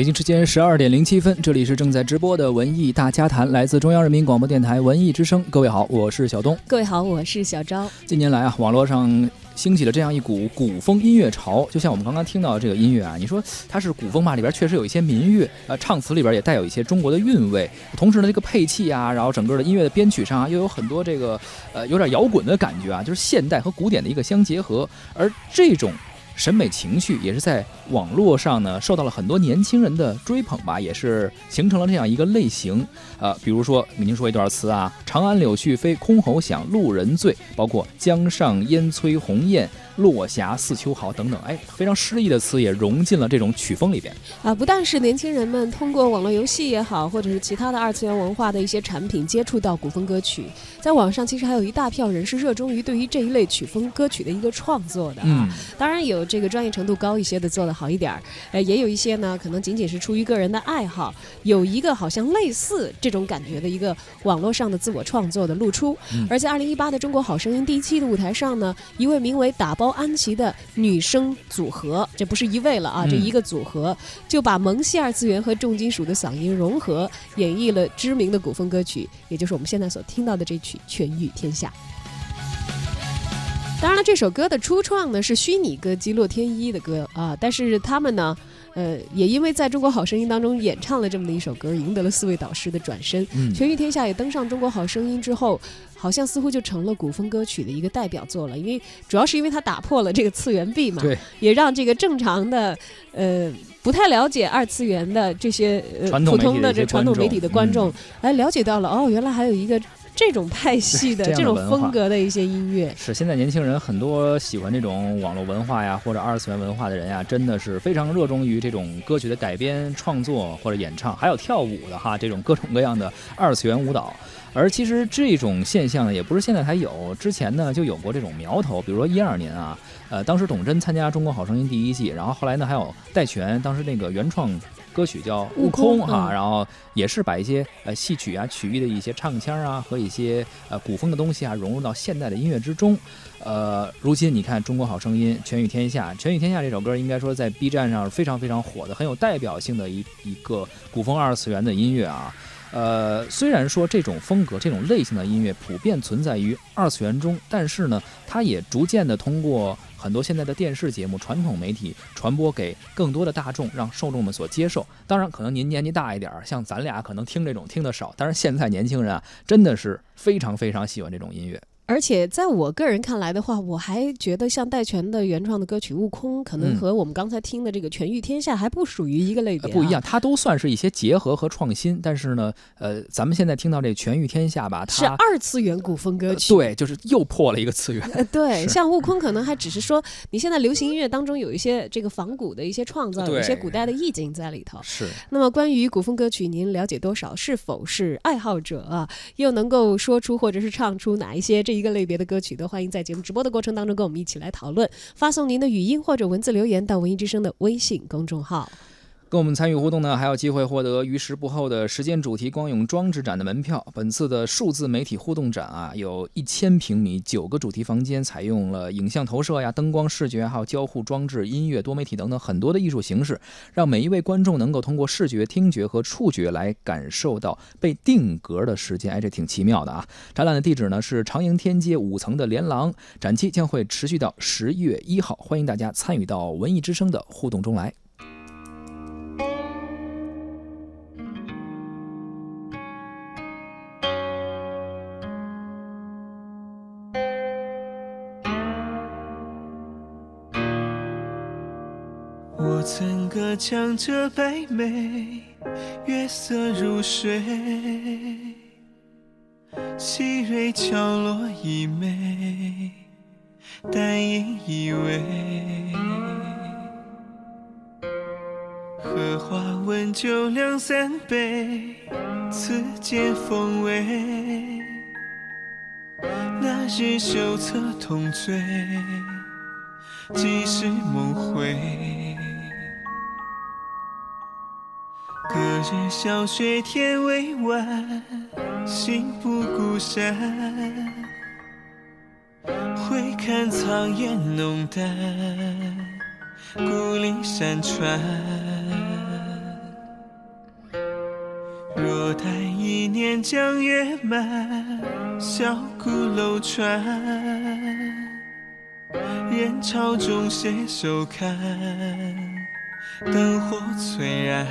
北京时间十二点零七分，这里是正在直播的文艺大家谈，来自中央人民广播电台文艺之声。各位好，我是小东。各位好，我是小昭。近年来啊，网络上兴起了这样一股古风音乐潮，就像我们刚刚听到的这个音乐啊，你说它是古风吧，里边确实有一些民乐，呃，唱词里边也带有一些中国的韵味，同时呢，这个配器啊，然后整个的音乐的编曲上啊，又有很多这个呃有点摇滚的感觉啊，就是现代和古典的一个相结合，而这种。审美情绪也是在网络上呢，受到了很多年轻人的追捧吧，也是形成了这样一个类型。呃，比如说给您说一段词啊：“长安柳絮飞，箜篌响，路人醉。”包括“江上烟催鸿雁，落霞似秋毫”等等，哎，非常诗意的词也融进了这种曲风里边。啊，不但是年轻人们通过网络游戏也好，或者是其他的二次元文化的一些产品接触到古风歌曲，在网上其实还有一大票人是热衷于对于这一类曲风歌曲的一个创作的啊。当然有。这个专业程度高一些的做得好一点儿，呃，也有一些呢，可能仅仅是出于个人的爱好，有一个好像类似这种感觉的一个网络上的自我创作的露出。而在二零一八的中国好声音第一期的舞台上呢，一位名为打包安琪的女生组合，这不是一位了啊，这一个组合就把萌系二次元和重金属的嗓音融合，演绎了知名的古风歌曲，也就是我们现在所听到的这曲《权御天下》。当然了，这首歌的初创呢是虚拟歌姬洛天依的歌啊，但是他们呢，呃，也因为在中国好声音当中演唱了这么的一首歌，赢得了四位导师的转身。嗯，全御天下也登上中国好声音之后，好像似乎就成了古风歌曲的一个代表作了。因为主要是因为它打破了这个次元壁嘛，对，也让这个正常的呃不太了解二次元的这些呃普通的这传统媒体的观众，哎，了解到了哦，原来还有一个。这种派系的 这种风格的一些音乐，是现在年轻人很多喜欢这种网络文化呀，或者二次元文化的人呀，真的是非常热衷于这种歌曲的改编、创作或者演唱，还有跳舞的哈，这种各种各样的二次元舞蹈。而其实这种现象呢，也不是现在才有，之前呢就有过这种苗头，比如说一二年啊，呃，当时董贞参加《中国好声音》第一季，然后后来呢还有戴荃，当时那个原创。歌曲叫《悟空》哈，然后也是把一些呃戏曲啊、曲艺的一些唱腔啊和一些呃古风的东西啊融入到现代的音乐之中。呃，如今你看《中国好声音》《全与天下》，《全与天下》这首歌应该说在 B 站上是非常非常火的，很有代表性的一一个古风二次元的音乐啊。呃，虽然说这种风格、这种类型的音乐普遍存在于二次元中，但是呢，它也逐渐的通过。很多现在的电视节目、传统媒体传播给更多的大众，让受众们所接受。当然，可能您年纪大一点儿，像咱俩可能听这种听得少。但是现在年轻人啊，真的是非常非常喜欢这种音乐。而且在我个人看来的话，我还觉得像戴荃的原创的歌曲《悟空》，可能和我们刚才听的这个《全御天下》还不属于一个类别。不一样，它都算是一些结合和创新。但是呢，呃，咱们现在听到这《全御天下》吧，它是二次元古风歌曲。对，就是又破了一个次元。对，像《悟空》可能还只是说，你现在流行音乐当中有一些这个仿古的一些创造，有一些古代的意境在里头。是。那么关于古风歌曲，您了解多少？是否是爱好者啊？又能够说出或者是唱出哪一些这一个类别的歌曲？都欢迎在节目直播的过程当中跟我们一起来讨论，发送您的语音或者文字留言到文艺之声的微信公众号。跟我们参与互动呢，还有机会获得于时不候的时间主题光影装置展的门票。本次的数字媒体互动展啊，有一千平米，九个主题房间，采用了影像投射呀、灯光视觉，还有交互装置、音乐多媒体等等很多的艺术形式，让每一位观众能够通过视觉、听觉和触觉来感受到被定格的时间。哎，这挺奇妙的啊！展览的地址呢是长楹天街五层的连廊，展期将会持续到十月一号，欢迎大家参与到文艺之声的互动中来。我曾歌唱着白眉，月色如水，细蕊敲落一枚，淡影依偎。荷花温酒两三杯，此间风味。那日袖侧同醉，几时梦回？隔日小雪，天未晚。行步孤山，回看苍烟浓淡。孤岭山川，若待一年，江月满。小鼓楼船，人潮中携手看。灯火璀璨。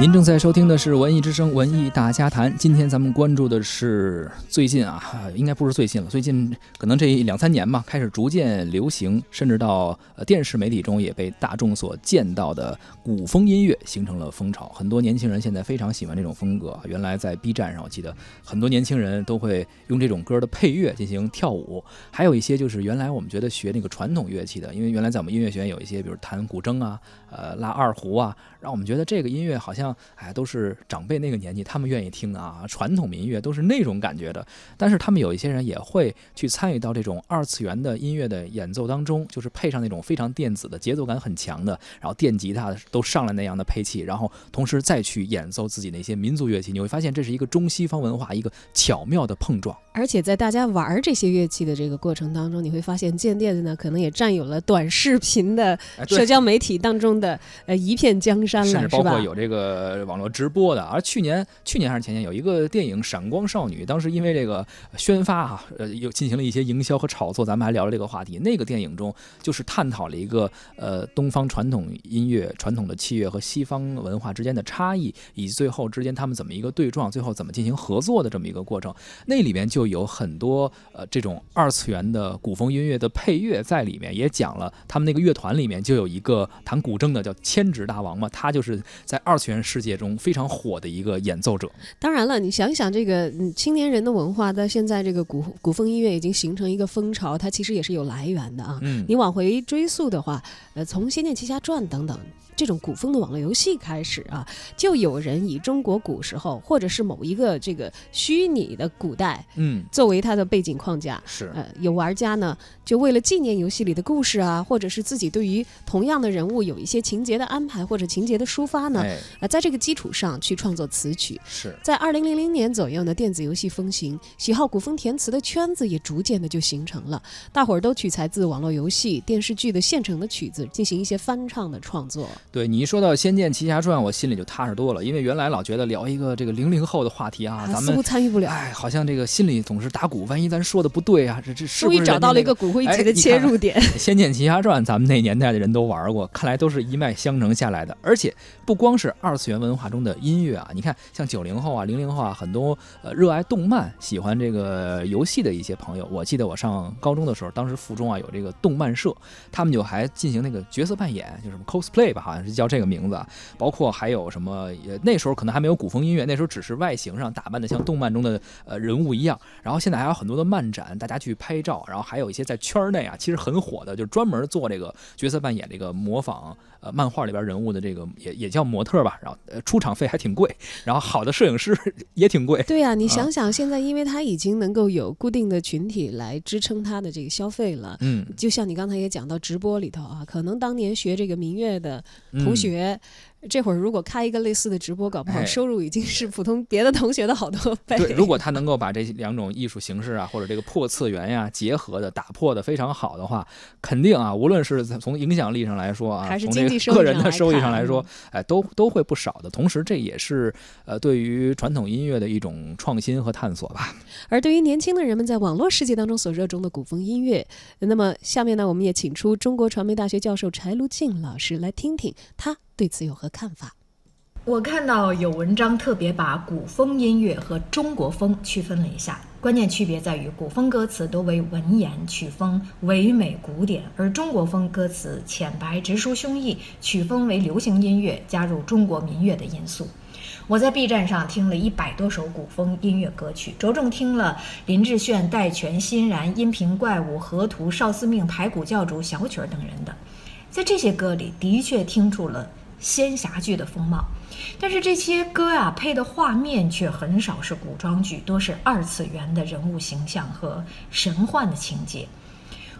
您正在收听的是《文艺之声·文艺大家谈》。今天咱们关注的是最近啊，应该不是最近了，最近可能这两三年吧，开始逐渐流行，甚至到电视媒体中也被大众所见到的古风音乐形成了风潮。很多年轻人现在非常喜欢这种风格。原来在 B 站上，我记得很多年轻人都会用这种歌的配乐进行跳舞，还有一些就是原来我们觉得学那个传统乐器的，因为原来在我们音乐学院有一些，比如弹古筝啊，呃，拉二胡啊，让我们觉得这个音乐好像哎都是长辈那个年纪他们愿意听的啊，传统民乐都是那种感觉的。但是他们有一些人也会去参与到这种二次元的音乐的演奏当中，就是配上那种非常电子的节奏感很强的，然后电吉他都上来那样的配器，然后同时再去演奏自己那些民族乐器，你会发现这是一个中西方文化一个巧妙的碰撞。而且在大家玩这些乐器的这个过程当中，你会发现渐渐的呢，可能也占有了短视频的社交媒体当中的呃一片江山了，甚至包括？有这个网络直播的。而去年，去年还是前年，有一个电影《闪光少女》，当时因为这个宣发啊，呃，又进行了一些营销和炒作，咱们还聊了这个话题。那个电影中就是探讨了一个呃东方传统音乐、传统的器乐和西方文化之间的差异，以及最后之间他们怎么一个对撞，最后怎么进行合作的这么一个过程。那里面就有很多呃这种二次元的古风音乐的配乐在里面，也讲了他们那个乐团里面就有一个弹古筝的叫千指大王嘛，他就是在二次元世界中非常火的一个演奏者。当然了，你想一想这个嗯青年人的文化，到现在这个古古风音乐已经形成一个风潮，它其实也是有来源的啊。嗯你往回追溯的话，呃，从《仙剑奇侠传》等等这种古风的网络游戏开始啊，就有人以中国古时候或者是某一个这个虚拟的古代嗯，作为它的背景框架。是呃，有玩家呢，就为了纪念游戏里的故事啊，或者是自己对于同样的人物有一些情节的安排或者情节的抒发呢，哎呃，在这个基础上去创作词曲。是。在二零零零年左右呢，电子游戏风行，喜好古风填词的圈子也逐渐的就形成了，大伙儿都取材自网络游戏、电视剧的现成的曲子，进行一些翻唱的创作。对你一说到《仙剑奇侠传》，我心里就踏实多了，因为原来老觉得聊一个这个零零后的话题啊，咱们似乎参与不了。哎，好像这个心里总是打鼓，万一咱说的不对啊，这这是不是终于找到了一个人骨灰级的切入点。《仙剑奇侠传》，咱们那年代的人都玩过，看来都是一脉相承下来的。而且且不光是二次元文化中的音乐啊，你看像九零后啊、零零后啊，很多呃热爱动漫、喜欢这个游戏的一些朋友，我记得我上高中的时候，当时附中啊有这个动漫社，他们就还进行那个角色扮演，就什么 cosplay 吧，好像是叫这个名字啊。包括还有什么，也那时候可能还没有古风音乐，那时候只是外形上打扮的像动漫中的呃人物一样。然后现在还有很多的漫展，大家去拍照，然后还有一些在圈内啊，其实很火的，就专门做这个角色扮演这个模仿呃漫画里边人物的这个也也叫模特吧。然后呃出场费还挺贵，然后好的摄影师 也挺贵。对呀、你啊想想，现在因为他已经能够有固定的群体来支撑他的这个消费了。嗯，就像你刚才也讲到直播里头啊，可能当年学这个民乐的同嗯学，这会儿如果开一个类似的直播，搞不好哎收入已经是普通别的同学的好多倍。对，如果他能够把这两种艺术形式啊，或者这个破次元呀、结合的打破的非常好的话，肯定啊，无论是从影响力上来说啊，还是从经济收益个个人上来的收益上来说嗯，哎，都都会不少的。同时，这也是呃对于传统音乐的一种创新和探索吧。而对于年轻的人们在网络世界当中所热衷的古风音乐，那么下面呢，我们也请出中国传媒大学教授柴卢静老师来听听他对此有何看法。我看到有文章特别把古风音乐和中国风区分了一下，关键区别在于古风歌词多为文言，曲风唯美古典，而中国风歌词浅白直抒胸臆，曲风为流行音乐，加入中国民乐的因素。我在 B 站上听了一百多首古风音乐歌曲，着重听了林志炫、戴荃、欣然、音频怪物、河图、少司命、排骨教主、小曲儿等人的，在这些歌里的确听出了仙侠剧的风貌。但是这些歌啊配的画面却很少是古装剧，多是二次元的人物形象和神幻的情节。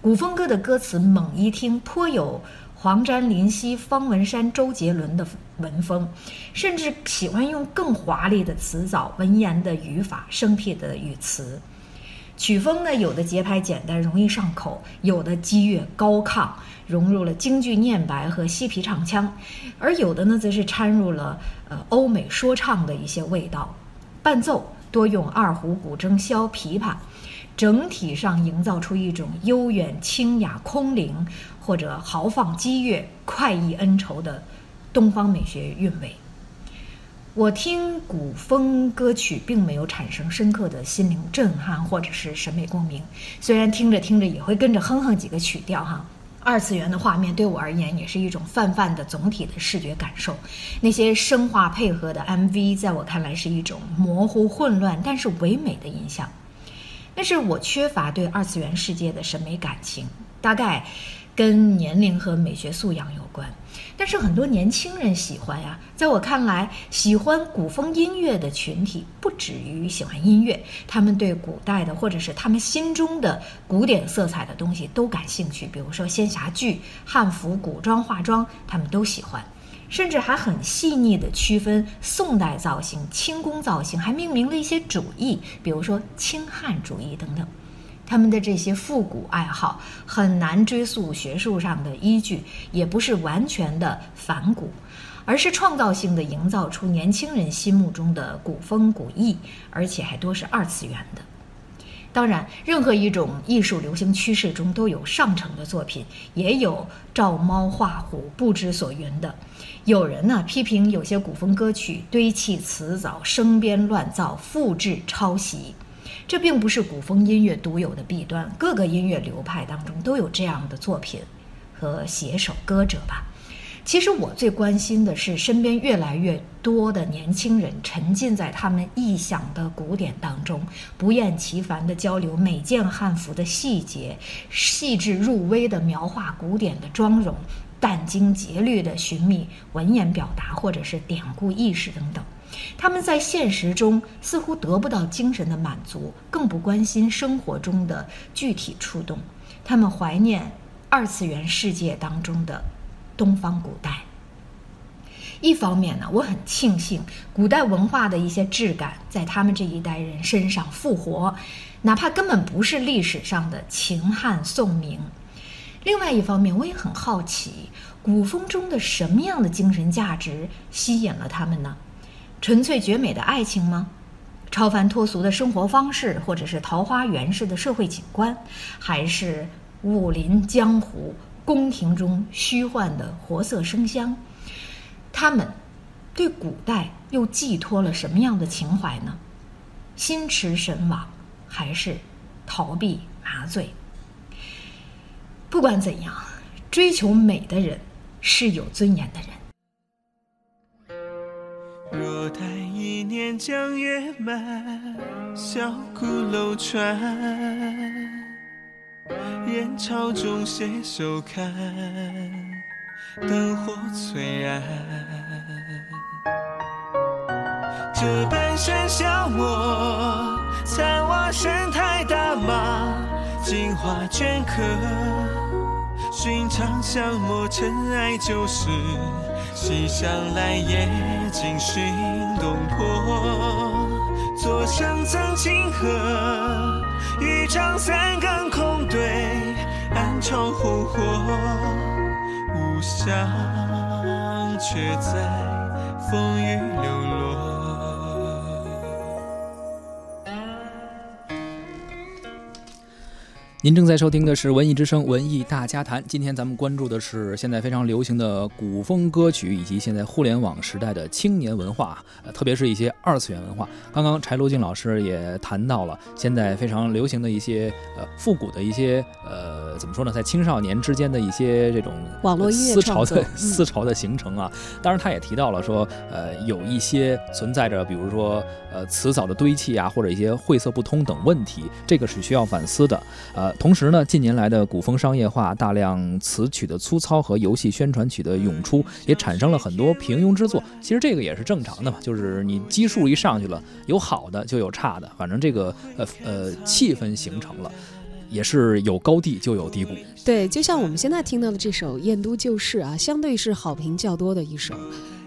古风歌的歌词猛一听，颇有黄沾、林夕、方文山、周杰伦的文风，甚至喜欢用更华丽的词藻、文言的语法、生僻的语词。曲风呢，有的节拍简单容易上口，有的激越高亢，融入了京剧念白和西皮唱腔，而有的呢，则是掺入了呃欧美说唱的一些味道。伴奏多用二胡、古筝、箫、琵琶，整体上营造出一种悠远、清雅、空灵，或者豪放激越、快意恩仇的东方美学韵味。我听古风歌曲，并没有产生深刻的心灵震撼或者是审美共鸣，虽然听着听着也会跟着哼哼几个曲调哈。二次元的画面对我而言也是一种泛泛的总体的视觉感受，那些声画配合的 MV 在我看来是一种模糊混乱但是唯美的印象。但是我缺乏对二次元世界的审美感情，大概。跟年龄和美学素养有，但是很多年轻人喜欢呀。在我看来，喜欢古风音乐的群体不止于喜欢音乐，他们对古代的或者是他们心中的古典色彩的东西都感兴趣。比如说仙侠剧、汉服、古装化妆，他们都喜欢，甚至还很细腻地区分宋代造型、清宫造型，还命名了一些主义，比如说清汉主义等等。他们的这些复古爱好很难追溯学术上的依据，也不是完全的反古，而是创造性的营造出年轻人心目中的古风古意，而且还多是二次元的。当然，任何一种艺术流行趋势中都有上乘的作品，也有照猫画虎、不知所云的。有人呢批评有些古风歌曲堆砌词藻、生编乱造、复制抄袭。这并不是古风音乐独有的弊端，各个音乐流派当中都有这样的作品和写手歌者吧。其实我最关心的是，身边越来越多的年轻人沉浸在他们臆想的古典当中，不厌其烦地交流每件汉服的细节，细致入微地描画古典的妆容，殚精竭虑地寻觅文言表达或者是典故意识等等。他们在现实中似乎得不到精神的满足，更不关心生活中的具体触动。他们怀念二次元世界当中的东方古代。一方面呢，我很庆幸古代文化的一些质感在他们这一代人身上复活，哪怕根本不是历史上的秦汉宋明。另外一方面，我也很好奇，古风中的什么样的精神价值吸引了他们呢？纯粹绝美的爱情吗？超凡脱俗的生活方式，或者是桃花源式的社会景观，还是武林江湖、宫廷中虚幻的活色生香？他们对古代又寄托了什么样的情怀呢？心驰神往，还是逃避麻醉？不管怎样，追求美的人是有尊严的人。若待一年江月满，小鼓楼船，人潮中携手看，灯火璀璨。这半生消磨，残瓦神台大马，金花镌刻，寻常相陌，尘埃旧事。西厢来夜惊心动魄，左声赠清河，一张三更空对，暗窗红火，无香却在风雨流您正在收听的是《文艺之声·文艺大家谈》。今天咱们关注的是现在非常流行的古风歌曲，以及现在互联网时代的青年文化，呃，特别是一些二次元文化。刚刚柴罗静老师也谈到了现在非常流行的一些呃复古的一些呃怎么说呢，在青少年之间的一些这种网络思潮的思潮的形成啊。当然，他也提到了说，呃，有一些存在着，比如说呃词藻的堆砌啊，或者一些晦涩不通等问题，这个是需要反思的，呃。同时呢，近年来的古风商业化，大量词曲的粗糙和游戏宣传曲的涌出，也产生了很多平庸之作。其实这个也是正常的嘛，就是你基数一上去了，有好的就有差的，反正这个呃呃气氛形成了，也是有高地就有低谷。对，就像我们现在听到的这首《燕都旧事》啊，相对是好评较多的一首。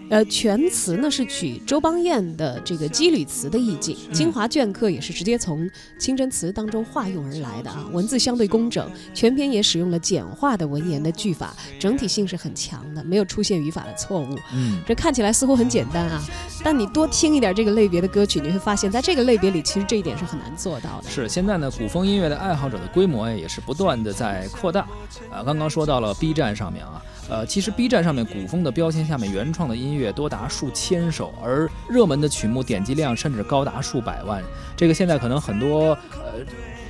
呃，全词呢是取周邦彦的这个羁旅词的意境，精华镌刻也是直接从清真词当中化用而来的啊，文字相对工整，全篇也使用了简化的文言的句法，整体性是很强的，没有出现语法的错误。嗯，这看起来似乎很简单啊，但你多听一点这个类别的歌曲，你会发现在这个类别里，其实这一点是很难做到的。是现在呢，古风音乐的爱好者的规模呀，也是不断的在扩大。啊，刚刚说到了 B 站上面啊，呃，其实 B 站上面古风的标签下面原创的音乐多达数千首，而热门的曲目点击量甚至高达数百万。这个现在可能很多呃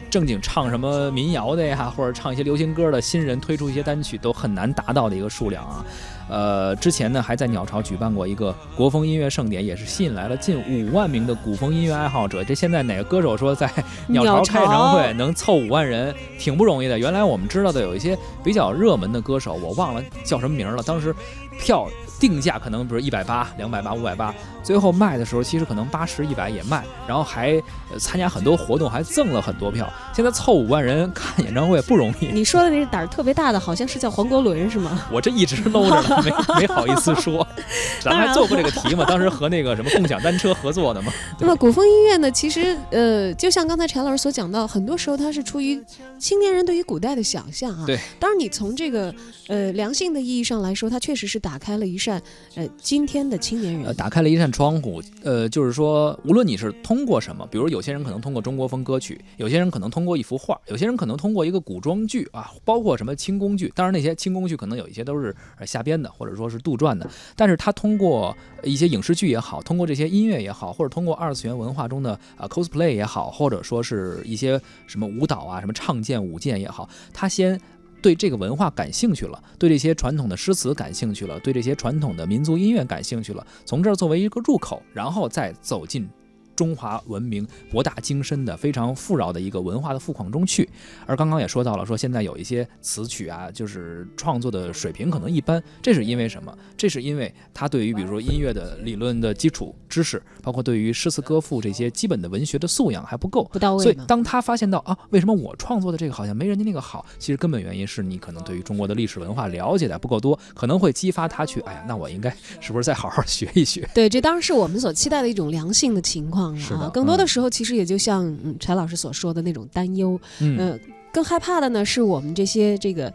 正经唱什么民谣的呀，或者唱一些流行歌的新人推出一些单曲都很难达到的一个数量啊。呃，之前呢还在鸟巢举办过一个国风音乐盛典，也是吸引来了近五万名的古风音乐爱好者。这现在哪个歌手说在鸟巢开演唱会能凑五万人，挺不容易的。原来我们知道的有一些比较热门的歌手，我忘了叫什么名了，当时票。定价可能比如一百八、两百八、五百八，最后卖的时候其实可能八十、一百也卖，然后还参加很多活动，还赠了很多票。现在凑五万人看演唱会不容易。你说的那个胆儿特别大的，好像是叫黄国伦是吗？我这一直搂着呢，没没好意思说。咱们还做过这个题嘛？当时和那个什么共享单车合作的嘛。那么古风音乐呢？其实呃，就像刚才柴老师所讲到，很多时候它是出于青年人对于古代的想象啊。对。当然，你从这个呃良性的意义上来说，它确实是打开了一扇。呃，今天的青年人呃，打开了一扇窗户。呃，就是说，无论你是通过什么，比如有些人可能通过中国风歌曲，有些人可能通过一幅画，有些人可能通过一个古装剧啊，包括什么清宫剧。当然，那些清宫剧可能有一些都是瞎编的，或者说是杜撰的。但是他通过一些影视剧也好，通过这些音乐也好，或者通过二次元文化中的啊 cosplay 也好，或者说是一些什么舞蹈啊、什么唱剑舞剑也好，他先。对这个文化感兴趣了，对这些传统的诗词感兴趣了，对这些传统的民族音乐感兴趣了，从这儿作为一个入口，然后再走进。中华文明博大精深的、非常富饶的一个文化的富矿中去，而刚刚也说到了，说现在有一些词曲啊，就是创作的水平可能一般，这是因为什么？这是因为他对于比如说音乐的理论的基础知识，包括对于诗词歌赋这些基本的文学的素养还不够，不到位。所以当他发现到啊，为什么我创作的这个好像没人家那个好？其实根本原因是你可能对于中国的历史文化了解的不够多，可能会激发他去，哎呀，那我应该是不是再好好学一学？对，这当然是我们所期待的一种良性的情况。是的，更多的时候其实也就像柴老师所说的那种担忧，嗯，更害怕的呢是我们这些这个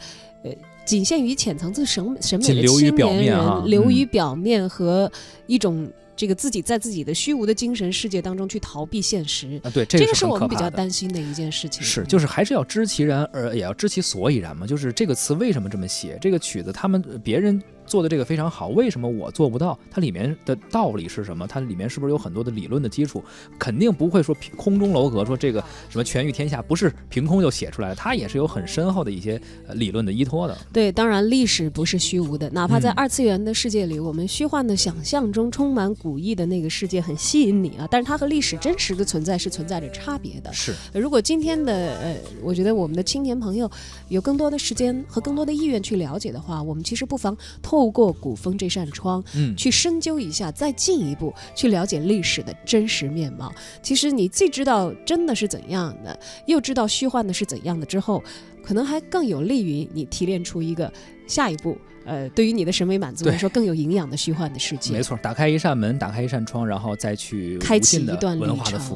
呃仅限于浅层次审审美的青年人流于表面和一种这个自己在自己的虚无的精神世界当中去逃避现实啊，对，这个是我们比较担心的一件事情。是，就是还是要知其然而也要知其所以然嘛，就是这个词为什么这么写，这个曲子他们别人。做的这个非常好，为什么我做不到？它里面的道理是什么？它里面是不是有很多的理论的基础？肯定不会说凭空中楼阁，说这个什么权御天下不是凭空就写出来的，它也是有很深厚的一些理论的依托的。对，当然历史不是虚无的，哪怕在二次元的世界里，我们虚幻的想象中充满古意的那个世界很吸引你啊，但是它和历史真实的存在是存在着差别的。是，如果今天的呃，我觉得我们的青年朋友有更多的时间和更多的意愿去了解的话，我们其实不妨。透过古风这扇窗，嗯，去深究一下，再进一步去了解历史的真实面貌。其实你既知道真的是怎样的，又知道虚幻的是怎样的之后，可能还更有利于你提炼出一个下一步，呃，对于你的审美满足来说更有营养的虚幻的世界。没错，打开一扇门，打开一扇窗，然后再去开启一段文化的富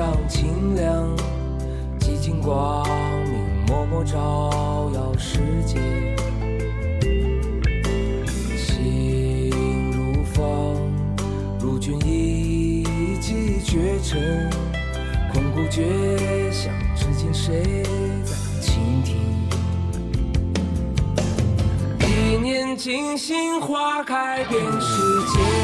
矿。清凉，寂静光明，默默照耀世界。心如风，如君一骑绝尘，空谷绝响，至今谁在倾听？一念惊心，花开遍世界。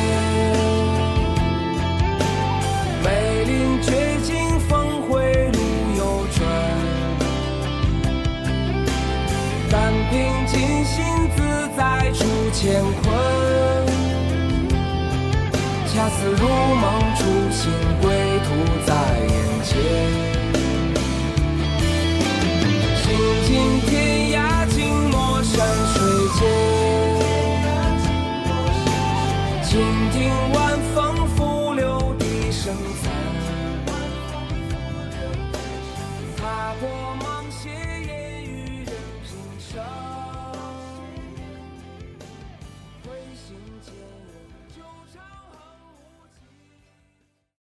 但凭静心自在出乾坤恰似如梦初醒归途在眼前。